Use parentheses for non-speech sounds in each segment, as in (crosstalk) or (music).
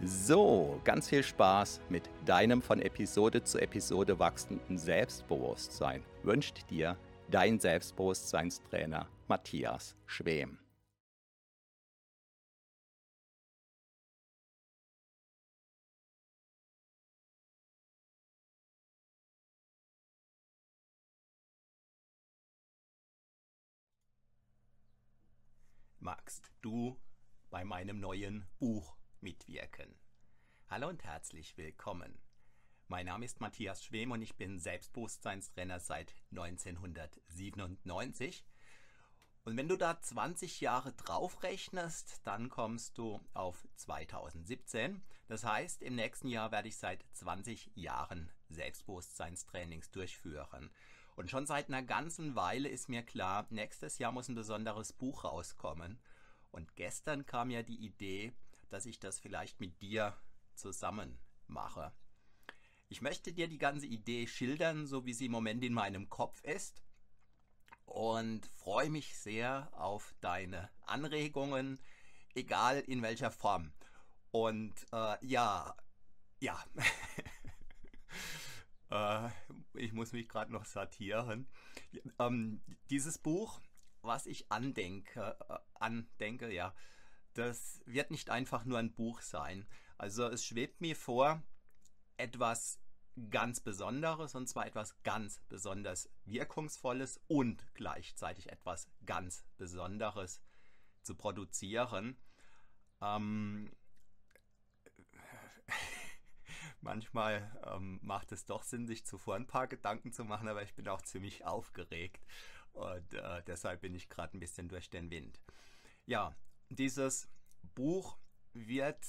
So, ganz viel Spaß mit deinem von Episode zu Episode wachsenden Selbstbewusstsein wünscht dir dein Selbstbewusstseinstrainer Matthias Schwem. Magst du bei meinem neuen Buch mitwirken. Hallo und herzlich willkommen. Mein Name ist Matthias Schwem und ich bin Selbstbewusstseinstrainer seit 1997. Und wenn du da 20 Jahre drauf rechnest, dann kommst du auf 2017. Das heißt, im nächsten Jahr werde ich seit 20 Jahren Selbstbewusstseinstrainings durchführen. Und schon seit einer ganzen Weile ist mir klar, nächstes Jahr muss ein besonderes Buch rauskommen. Und gestern kam ja die Idee, dass ich das vielleicht mit dir zusammen mache. Ich möchte dir die ganze Idee schildern, so wie sie im Moment in meinem Kopf ist und freue mich sehr auf deine Anregungen, egal in welcher Form. Und äh, ja, ja, (laughs) äh, ich muss mich gerade noch sortieren. Ähm, dieses Buch, was ich andenke, äh, andenke, ja, das wird nicht einfach nur ein Buch sein. Also es schwebt mir vor, etwas ganz Besonderes und zwar etwas ganz besonders Wirkungsvolles und gleichzeitig etwas ganz Besonderes zu produzieren. Ähm, (laughs) manchmal ähm, macht es doch Sinn, sich zuvor ein paar Gedanken zu machen, aber ich bin auch ziemlich aufgeregt und äh, deshalb bin ich gerade ein bisschen durch den Wind. Ja, dieses Buch wird,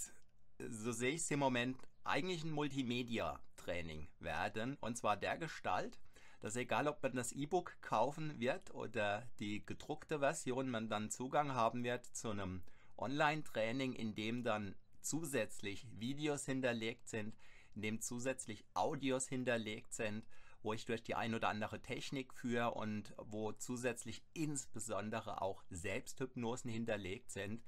so sehe ich es im Moment, eigentlich ein Multimedia-Training werden. Und zwar der Gestalt, dass egal ob man das E-Book kaufen wird oder die gedruckte Version, man dann Zugang haben wird zu einem Online-Training, in dem dann zusätzlich Videos hinterlegt sind, in dem zusätzlich Audios hinterlegt sind wo ich durch die ein oder andere Technik führe und wo zusätzlich insbesondere auch Selbsthypnosen hinterlegt sind,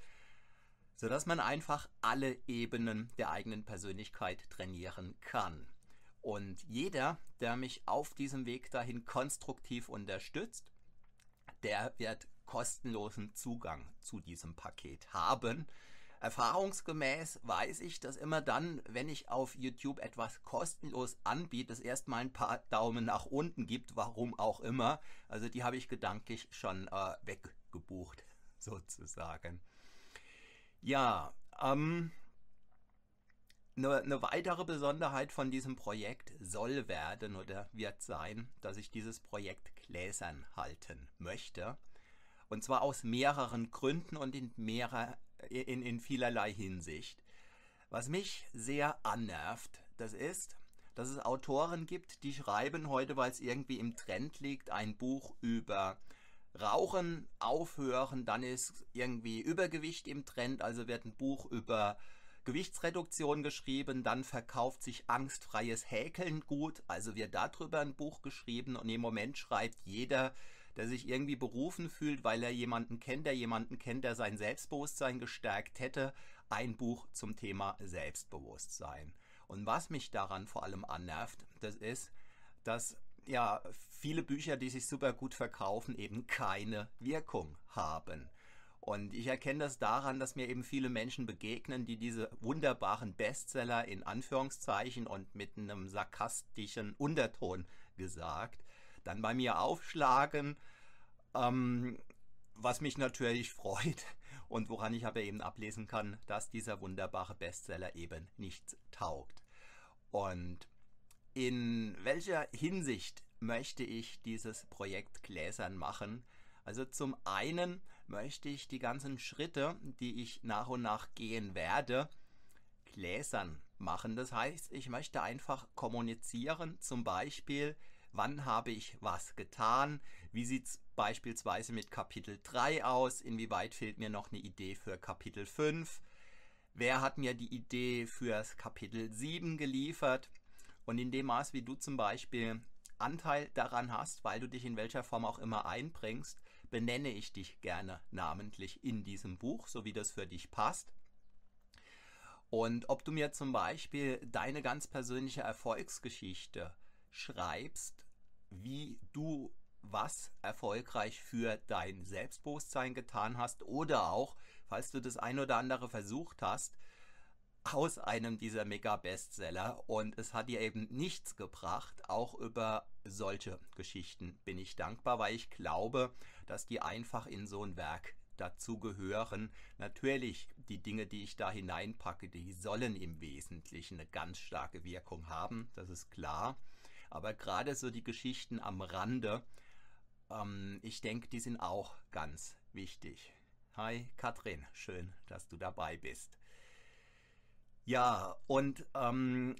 sodass man einfach alle Ebenen der eigenen Persönlichkeit trainieren kann. Und jeder, der mich auf diesem Weg dahin konstruktiv unterstützt, der wird kostenlosen Zugang zu diesem Paket haben. Erfahrungsgemäß weiß ich, dass immer dann, wenn ich auf YouTube etwas kostenlos anbiete, es erstmal ein paar Daumen nach unten gibt, warum auch immer. Also die habe ich gedanklich schon äh, weggebucht, (laughs) sozusagen. Ja, ähm, eine, eine weitere Besonderheit von diesem Projekt soll werden oder wird sein, dass ich dieses Projekt gläsern halten möchte. Und zwar aus mehreren Gründen und in mehrerer in, in vielerlei Hinsicht. Was mich sehr annervt, das ist, dass es Autoren gibt, die schreiben heute, weil es irgendwie im Trend liegt, ein Buch über Rauchen aufhören, dann ist irgendwie Übergewicht im Trend, also wird ein Buch über Gewichtsreduktion geschrieben, dann verkauft sich angstfreies Häkeln gut, also wird darüber ein Buch geschrieben und im Moment schreibt jeder der sich irgendwie berufen fühlt, weil er jemanden kennt, der jemanden kennt, der sein Selbstbewusstsein gestärkt hätte, ein Buch zum Thema Selbstbewusstsein. Und was mich daran vor allem annervt, das ist, dass ja viele Bücher, die sich super gut verkaufen, eben keine Wirkung haben. Und ich erkenne das daran, dass mir eben viele Menschen begegnen, die diese wunderbaren Bestseller in Anführungszeichen und mit einem sarkastischen Unterton gesagt, dann bei mir aufschlagen, ähm, was mich natürlich (laughs) freut und woran ich aber eben ablesen kann, dass dieser wunderbare Bestseller eben nichts taugt. Und in welcher Hinsicht möchte ich dieses Projekt Gläsern machen? Also zum einen möchte ich die ganzen Schritte, die ich nach und nach gehen werde, gläsern machen. Das heißt, ich möchte einfach kommunizieren, zum Beispiel, wann habe ich was getan, wie sieht es beispielsweise mit Kapitel 3 aus, inwieweit fehlt mir noch eine Idee für Kapitel 5, wer hat mir die Idee für Kapitel 7 geliefert? Und in dem Maß, wie du zum Beispiel Anteil daran hast, weil du dich in welcher Form auch immer einbringst, benenne ich dich gerne namentlich in diesem Buch, so wie das für dich passt. Und ob du mir zum Beispiel deine ganz persönliche Erfolgsgeschichte schreibst, wie du was erfolgreich für dein Selbstbewusstsein getan hast oder auch, falls du das ein oder andere versucht hast, aus einem dieser Mega-Bestseller und es hat dir eben nichts gebracht. Auch über solche Geschichten bin ich dankbar, weil ich glaube, dass die einfach in so ein Werk dazu gehören. Natürlich, die Dinge, die ich da hineinpacke, die sollen im Wesentlichen eine ganz starke Wirkung haben, das ist klar. Aber gerade so die Geschichten am Rande, ähm, ich denke, die sind auch ganz wichtig. Hi Katrin, schön, dass du dabei bist. Ja, und ähm,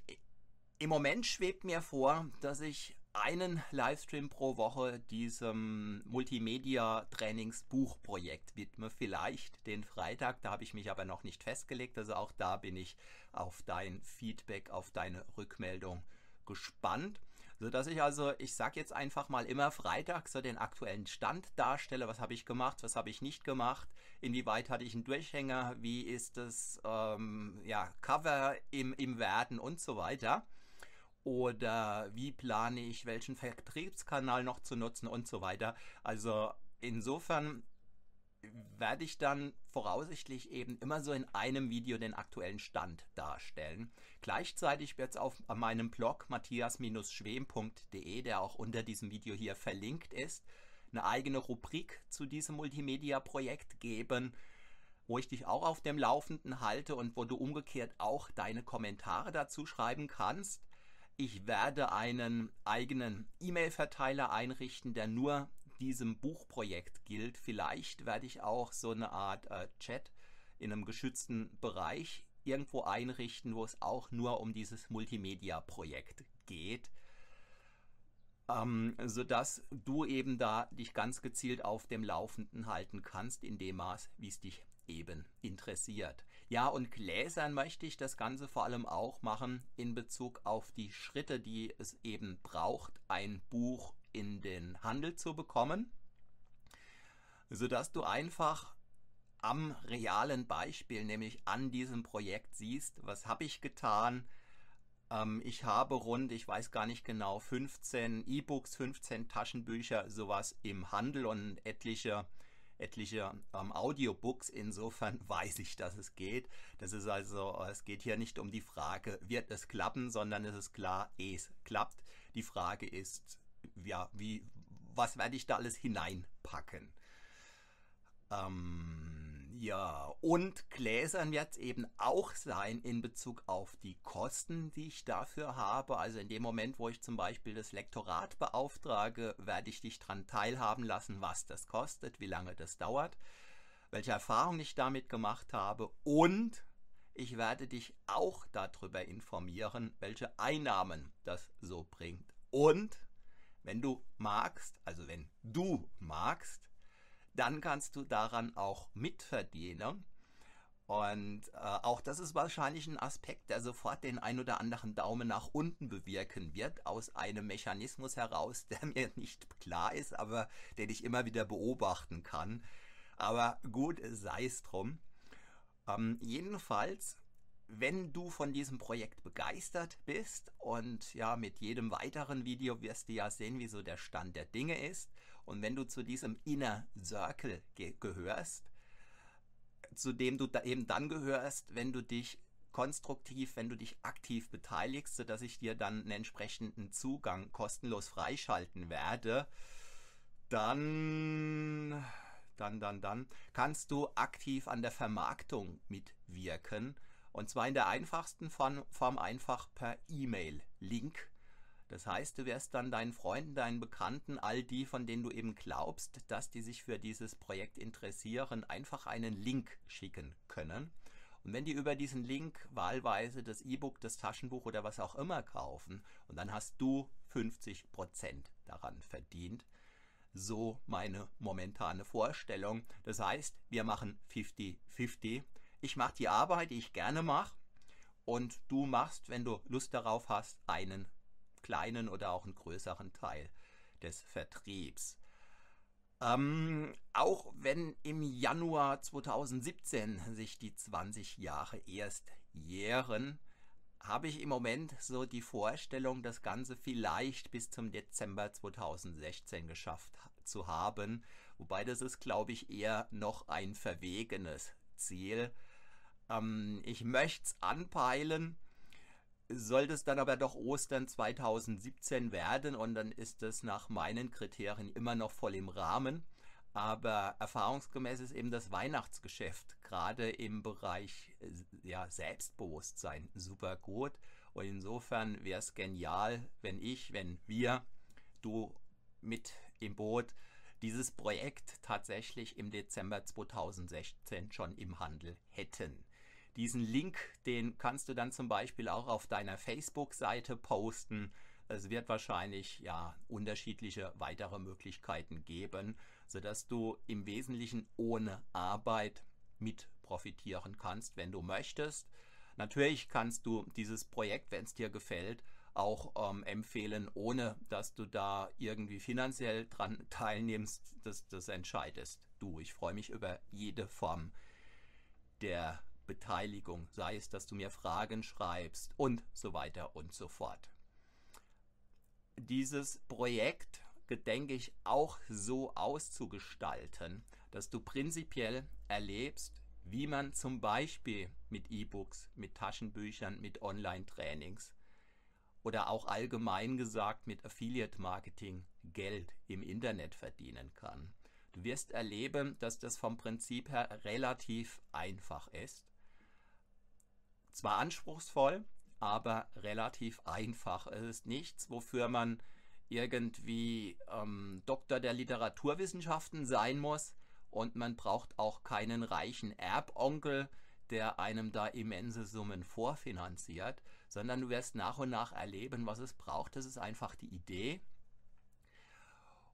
im Moment schwebt mir vor, dass ich einen Livestream pro Woche diesem Multimedia-Trainings-Buchprojekt widme. Vielleicht den Freitag, da habe ich mich aber noch nicht festgelegt. Also auch da bin ich auf dein Feedback, auf deine Rückmeldung gespannt sodass ich also, ich sage jetzt einfach mal immer Freitag so den aktuellen Stand darstelle. Was habe ich gemacht, was habe ich nicht gemacht, inwieweit hatte ich einen Durchhänger, wie ist das ähm, ja, Cover im, im Werden und so weiter. Oder wie plane ich, welchen Vertriebskanal noch zu nutzen und so weiter. Also insofern werde ich dann voraussichtlich eben immer so in einem Video den aktuellen Stand darstellen. Gleichzeitig wird es auf meinem Blog matthias-schwem.de, der auch unter diesem Video hier verlinkt ist, eine eigene Rubrik zu diesem Multimedia-Projekt geben, wo ich dich auch auf dem Laufenden halte und wo du umgekehrt auch deine Kommentare dazu schreiben kannst. Ich werde einen eigenen E-Mail-Verteiler einrichten, der nur diesem Buchprojekt gilt. Vielleicht werde ich auch so eine Art äh, Chat in einem geschützten Bereich irgendwo einrichten, wo es auch nur um dieses Multimedia-Projekt geht. Ähm, sodass du eben da dich ganz gezielt auf dem Laufenden halten kannst, in dem Maß, wie es dich eben interessiert. Ja, und gläsern möchte ich das Ganze vor allem auch machen in Bezug auf die Schritte, die es eben braucht, ein Buch in den Handel zu bekommen, sodass du einfach am realen Beispiel, nämlich an diesem Projekt siehst, was habe ich getan. Ähm, ich habe rund, ich weiß gar nicht genau, 15 E-Books, 15 Taschenbücher, sowas im Handel und etliche etliche ähm, Audiobooks. Insofern (laughs) weiß ich, dass es geht. Das ist also, es geht hier nicht um die Frage, wird es klappen, sondern es ist klar, es klappt. Die Frage ist, ja, wie, was werde ich da alles hineinpacken? Ähm, ja, und gläsern wird es eben auch sein in Bezug auf die Kosten, die ich dafür habe. Also in dem Moment, wo ich zum Beispiel das Lektorat beauftrage, werde ich dich daran teilhaben lassen, was das kostet, wie lange das dauert, welche Erfahrungen ich damit gemacht habe und ich werde dich auch darüber informieren, welche Einnahmen das so bringt. Und wenn du magst, also wenn du magst, dann kannst du daran auch mitverdienen. Und äh, auch das ist wahrscheinlich ein Aspekt, der sofort den ein oder anderen Daumen nach unten bewirken wird, aus einem Mechanismus heraus, (laughs) der mir nicht klar ist, aber den ich immer wieder beobachten kann. Aber gut, sei es drum. Ähm, jedenfalls wenn du von diesem Projekt begeistert bist und ja, mit jedem weiteren Video wirst du ja sehen, wie so der Stand der Dinge ist. Und wenn du zu diesem Inner Circle ge gehörst, zu dem du da eben dann gehörst, wenn du dich konstruktiv, wenn du dich aktiv beteiligst, sodass ich dir dann einen entsprechenden Zugang kostenlos freischalten werde, dann, dann, dann, dann kannst du aktiv an der Vermarktung mitwirken. Und zwar in der einfachsten Form, einfach per E-Mail-Link. Das heißt, du wirst dann deinen Freunden, deinen Bekannten, all die, von denen du eben glaubst, dass die sich für dieses Projekt interessieren, einfach einen Link schicken können. Und wenn die über diesen Link wahlweise das E-Book, das Taschenbuch oder was auch immer kaufen, und dann hast du 50% daran verdient. So meine momentane Vorstellung. Das heißt, wir machen 50-50. Ich mache die Arbeit, die ich gerne mache. Und du machst, wenn du Lust darauf hast, einen kleinen oder auch einen größeren Teil des Vertriebs. Ähm, auch wenn im Januar 2017 sich die 20 Jahre erst jähren, habe ich im Moment so die Vorstellung, das Ganze vielleicht bis zum Dezember 2016 geschafft zu haben. Wobei das ist, glaube ich, eher noch ein verwegenes Ziel. Ähm, ich möchte es anpeilen, sollte es dann aber doch Ostern 2017 werden und dann ist es nach meinen Kriterien immer noch voll im Rahmen. Aber erfahrungsgemäß ist eben das Weihnachtsgeschäft gerade im Bereich ja, Selbstbewusstsein super gut. Und insofern wäre es genial, wenn ich, wenn wir, du mit im Boot, dieses Projekt tatsächlich im Dezember 2016 schon im Handel hätten. Diesen Link, den kannst du dann zum Beispiel auch auf deiner Facebook-Seite posten. Es wird wahrscheinlich ja unterschiedliche weitere Möglichkeiten geben, sodass du im Wesentlichen ohne Arbeit mit profitieren kannst, wenn du möchtest. Natürlich kannst du dieses Projekt, wenn es dir gefällt, auch ähm, empfehlen, ohne dass du da irgendwie finanziell dran (laughs) teilnimmst. Das, das entscheidest du. Ich freue mich über jede Form der Beteiligung, sei es, dass du mir Fragen schreibst und so weiter und so fort. Dieses Projekt gedenke ich auch so auszugestalten, dass du prinzipiell erlebst, wie man zum Beispiel mit E-Books, mit Taschenbüchern, mit Online-Trainings oder auch allgemein gesagt mit Affiliate-Marketing Geld im Internet verdienen kann. Du wirst erleben, dass das vom Prinzip her relativ einfach ist zwar anspruchsvoll, aber relativ einfach. Es ist nichts, wofür man irgendwie ähm, Doktor der Literaturwissenschaften sein muss und man braucht auch keinen reichen Erbonkel, der einem da immense Summen vorfinanziert, sondern du wirst nach und nach erleben, was es braucht. Das ist einfach die Idee.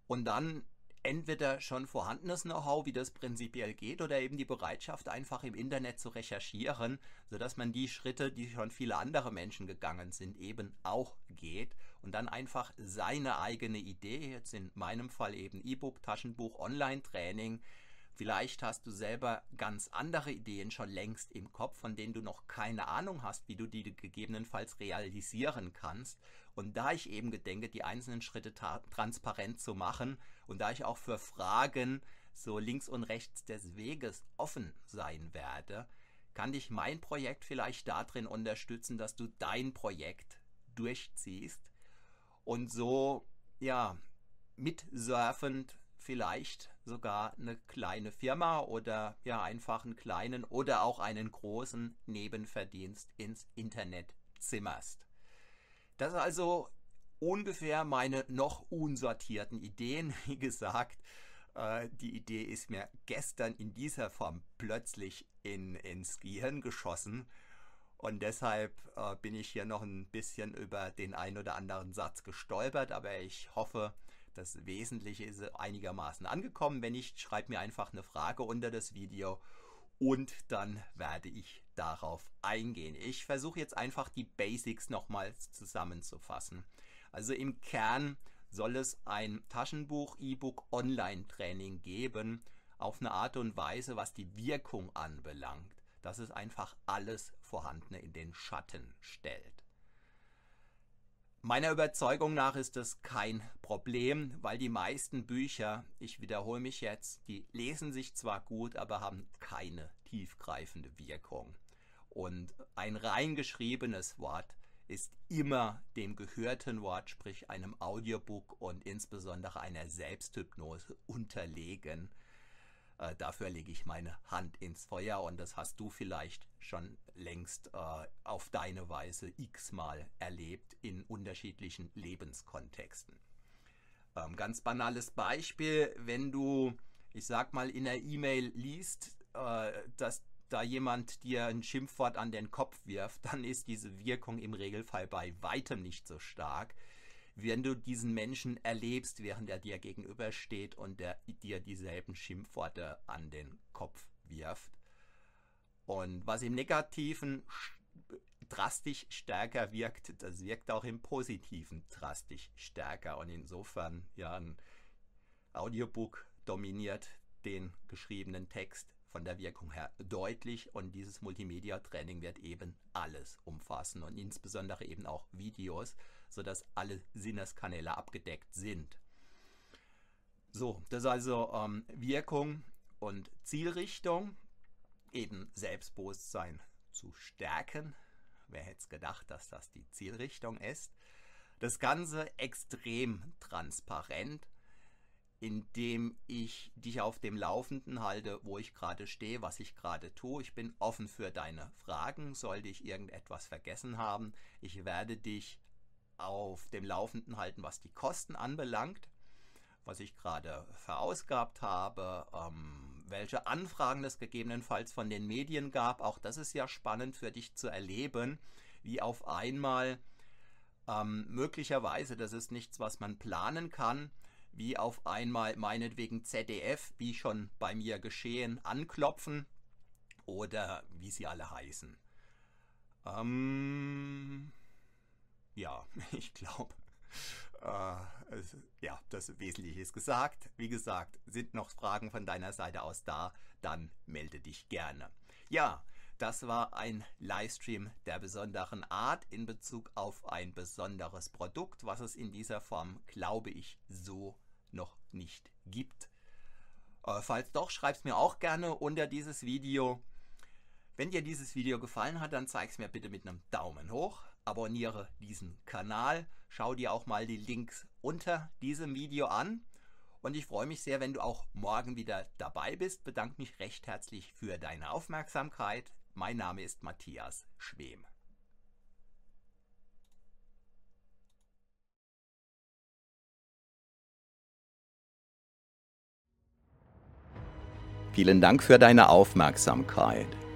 Und dann entweder schon vorhandenes Know-how, wie das prinzipiell geht, oder eben die Bereitschaft, einfach im Internet zu recherchieren, sodass man die Schritte, die schon viele andere Menschen gegangen sind, eben auch geht und dann einfach seine eigene Idee, jetzt in meinem Fall eben E-Book, Taschenbuch, Online-Training, Vielleicht hast du selber ganz andere Ideen schon längst im Kopf, von denen du noch keine Ahnung hast, wie du die gegebenenfalls realisieren kannst. Und da ich eben gedenke, die einzelnen Schritte transparent zu machen und da ich auch für Fragen so links und rechts des Weges offen sein werde, kann dich mein Projekt vielleicht darin unterstützen, dass du dein Projekt durchziehst und so, ja, mitsurfend vielleicht sogar eine kleine Firma oder ja einfach einen kleinen oder auch einen großen Nebenverdienst ins Internet zimmerst. Das ist also ungefähr meine noch unsortierten Ideen. (laughs) Wie gesagt, äh, die Idee ist mir gestern in dieser Form plötzlich in, ins Gehirn geschossen. Und deshalb äh, bin ich hier noch ein bisschen über den ein oder anderen Satz gestolpert, aber ich hoffe, das Wesentliche ist einigermaßen angekommen. Wenn nicht, schreib mir einfach eine Frage unter das Video und dann werde ich darauf eingehen. Ich versuche jetzt einfach die Basics nochmals zusammenzufassen. Also im Kern soll es ein Taschenbuch, E-Book, Online-Training geben, auf eine Art und Weise, was die Wirkung anbelangt. dass es einfach alles Vorhandene in den Schatten stellt. Meiner Überzeugung nach ist das kein Problem, weil die meisten Bücher, ich wiederhole mich jetzt, die lesen sich zwar gut, aber haben keine tiefgreifende Wirkung. Und ein reingeschriebenes Wort ist immer dem gehörten Wort, sprich einem Audiobook und insbesondere einer Selbsthypnose unterlegen. Äh, dafür lege ich meine Hand ins Feuer und das hast du vielleicht schon längst äh, auf deine Weise x-mal erlebt in unterschiedlichen Lebenskontexten. Ähm, ganz banales Beispiel, wenn du, ich sag mal, in der E-Mail liest, äh, dass da jemand dir ein Schimpfwort an den Kopf wirft, dann ist diese Wirkung im Regelfall bei weitem nicht so stark, wenn du diesen Menschen erlebst, während er dir gegenübersteht und der dir dieselben Schimpfworte an den Kopf wirft. Und was im Negativen drastisch stärker wirkt, das wirkt auch im Positiven drastisch stärker. Und insofern, ja, ein Audiobook dominiert den geschriebenen Text von der Wirkung her deutlich und dieses Multimedia-Training wird eben alles umfassen und insbesondere eben auch Videos, sodass alle Sinneskanäle abgedeckt sind. So, das ist also ähm, Wirkung und Zielrichtung, eben Selbstbewusstsein zu stärken. Wer hätte es gedacht, dass das die Zielrichtung ist? Das Ganze extrem transparent indem ich dich auf dem Laufenden halte, wo ich gerade stehe, was ich gerade tue. Ich bin offen für deine Fragen. Sollte ich irgendetwas vergessen haben, ich werde dich auf dem Laufenden halten, was die Kosten anbelangt, was ich gerade verausgabt habe, ähm, welche Anfragen es gegebenenfalls von den Medien gab. Auch das ist ja spannend für dich zu erleben, wie auf einmal ähm, möglicherweise, das ist nichts, was man planen kann, wie auf einmal meinetwegen ZDF, wie schon bei mir geschehen, anklopfen oder wie sie alle heißen. Ähm, ja, (laughs) ich glaube, äh, ja, das Wesentliche ist gesagt. Wie gesagt, sind noch Fragen von deiner Seite aus da, dann melde dich gerne. Ja, das war ein Livestream der besonderen Art in Bezug auf ein besonderes Produkt, was es in dieser Form, glaube ich, so noch nicht gibt. Äh, falls doch, schreib es mir auch gerne unter dieses Video. Wenn dir dieses Video gefallen hat, dann zeig es mir bitte mit einem Daumen hoch. Abonniere diesen Kanal. Schau dir auch mal die Links unter diesem Video an. Und ich freue mich sehr, wenn du auch morgen wieder dabei bist. Bedanke mich recht herzlich für deine Aufmerksamkeit. Mein Name ist Matthias Schwem. Vielen Dank für deine Aufmerksamkeit.